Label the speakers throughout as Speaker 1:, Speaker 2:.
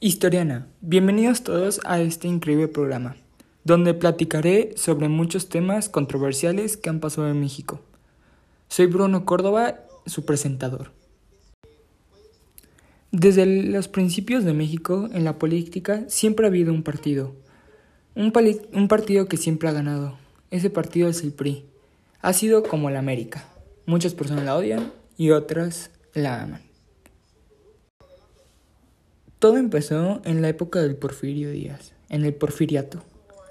Speaker 1: Historiana, bienvenidos todos a este increíble programa, donde platicaré sobre muchos temas controversiales que han pasado en México. Soy Bruno Córdoba, su presentador. Desde los principios de México, en la política, siempre ha habido un partido. Un, un partido que siempre ha ganado. Ese partido es el PRI. Ha sido como la América. Muchas personas la odian y otras la aman. Todo empezó en la época del Porfirio Díaz, en el Porfiriato,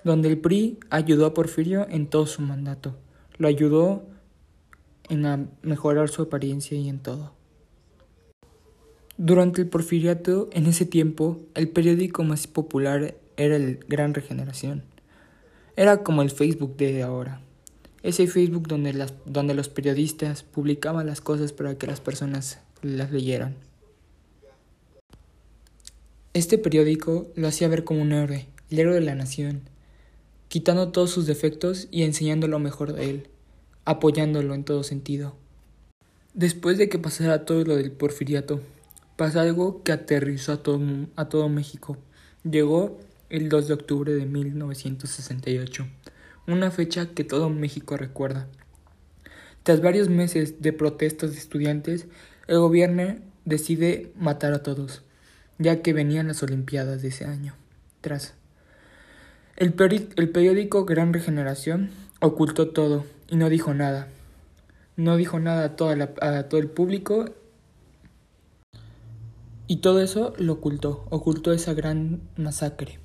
Speaker 1: donde el PRI ayudó a Porfirio en todo su mandato. Lo ayudó en mejorar su apariencia y en todo. Durante el Porfiriato, en ese tiempo, el periódico más popular era el Gran Regeneración. Era como el Facebook de ahora. Ese Facebook donde, las, donde los periodistas publicaban las cosas para que las personas las leyeran. Este periódico lo hacía ver como un héroe, el héroe de la nación, quitando todos sus defectos y enseñando lo mejor de él, apoyándolo en todo sentido. Después de que pasara todo lo del porfiriato, Pasa algo que aterrizó a todo, a todo México. Llegó el 2 de octubre de 1968, una fecha que todo México recuerda. Tras varios meses de protestas de estudiantes, el gobierno decide matar a todos, ya que venían las Olimpiadas de ese año. Tras el, el periódico Gran Regeneración ocultó todo y no dijo nada. No dijo nada a, toda a todo el público y todo eso lo ocultó, ocultó esa gran masacre.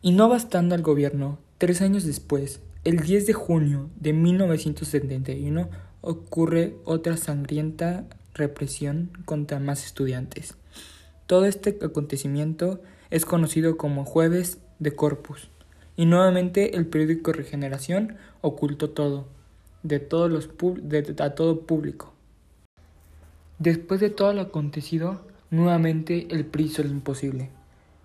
Speaker 1: Y no bastando al gobierno, tres años después, el 10 de junio de 1971, ocurre otra sangrienta represión contra más estudiantes. Todo este acontecimiento es conocido como Jueves de Corpus. Y nuevamente el periódico Regeneración ocultó todo, de todos los de, a todo público. Después de todo lo acontecido, Nuevamente el PRI hizo lo imposible,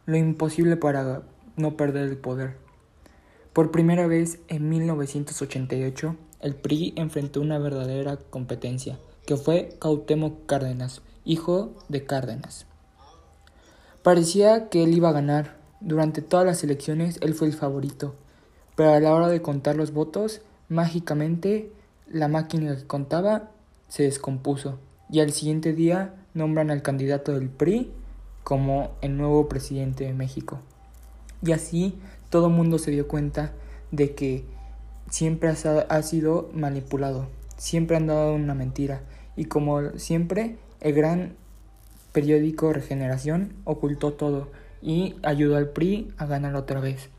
Speaker 1: lo imposible para no perder el poder. Por primera vez en 1988, el PRI enfrentó una verdadera competencia, que fue Cautemo Cárdenas, hijo de Cárdenas. Parecía que él iba a ganar. Durante todas las elecciones él fue el favorito, pero a la hora de contar los votos, mágicamente la máquina que contaba se descompuso y al siguiente día nombran al candidato del PRI como el nuevo presidente de México. Y así todo el mundo se dio cuenta de que siempre ha sido manipulado, siempre han dado una mentira. Y como siempre, el gran periódico Regeneración ocultó todo y ayudó al PRI a ganar otra vez.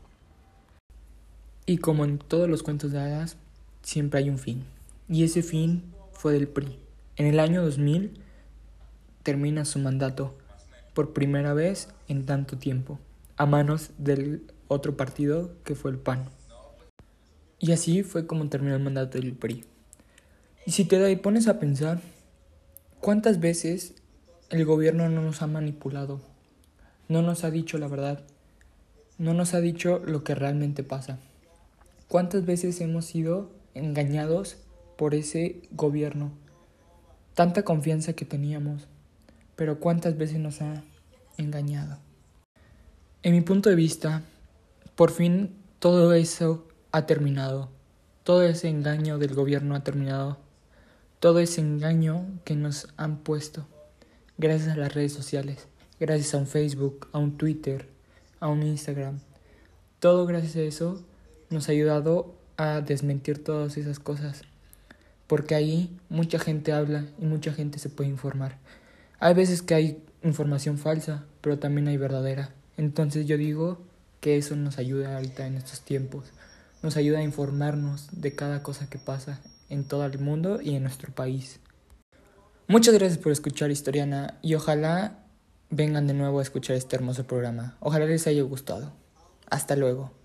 Speaker 1: Y como en todos los cuentos de hadas, siempre hay un fin. Y ese fin fue del PRI. En el año 2000, termina su mandato por primera vez en tanto tiempo, a manos del otro partido que fue el PAN. Y así fue como terminó el mandato del PRI. Y si te pones a pensar, ¿cuántas veces el gobierno no nos ha manipulado? No nos ha dicho la verdad. No nos ha dicho lo que realmente pasa. ¿Cuántas veces hemos sido engañados por ese gobierno? Tanta confianza que teníamos pero cuántas veces nos ha engañado. En mi punto de vista, por fin todo eso ha terminado. Todo ese engaño del gobierno ha terminado. Todo ese engaño que nos han puesto gracias a las redes sociales, gracias a un Facebook, a un Twitter, a un Instagram. Todo gracias a eso nos ha ayudado a desmentir todas esas cosas. Porque ahí mucha gente habla y mucha gente se puede informar. Hay veces que hay información falsa, pero también hay verdadera. Entonces yo digo que eso nos ayuda ahorita en estos tiempos. Nos ayuda a informarnos de cada cosa que pasa en todo el mundo y en nuestro país. Muchas gracias por escuchar Historiana y ojalá vengan de nuevo a escuchar este hermoso programa. Ojalá les haya gustado. Hasta luego.